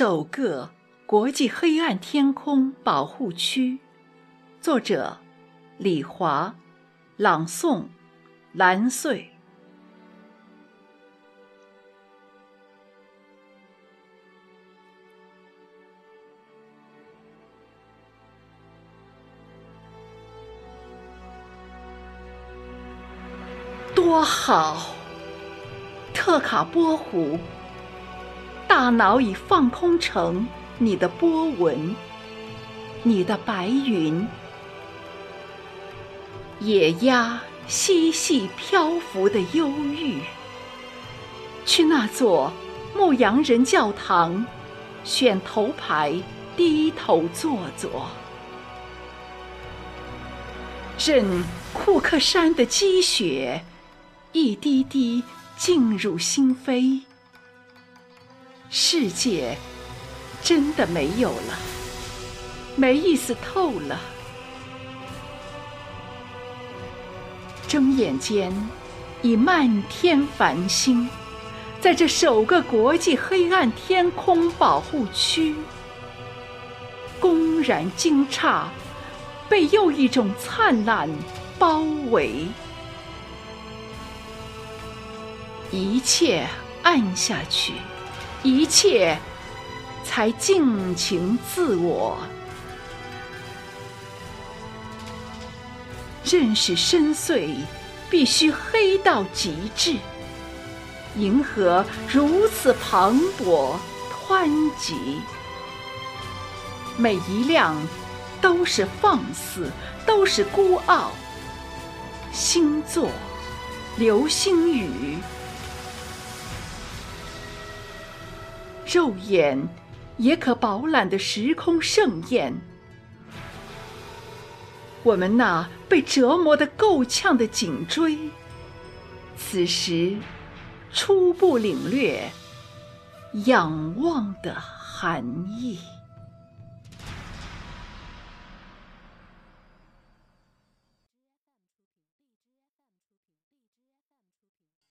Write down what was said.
首个国际黑暗天空保护区，作者李华，朗诵蓝穗。多好，特卡波湖。大脑已放空成你的波纹，你的白云，野鸭嬉戏漂浮的忧郁。去那座牧羊人教堂，选头牌，低头坐坐，任库克山的积雪一滴滴进入心扉。世界真的没有了，没意思透了。睁眼间，已漫天繁星，在这首个国际黑暗天空保护区，公然惊诧，被又一种灿烂包围，一切暗下去。一切才尽情自我，认识深邃，必须黑到极致。银河如此磅礴湍急，每一亮都是放肆，都是孤傲。星座，流星雨。肉眼也可饱览的时空盛宴，我们那被折磨的够呛的颈椎，此时初步领略仰望的含义。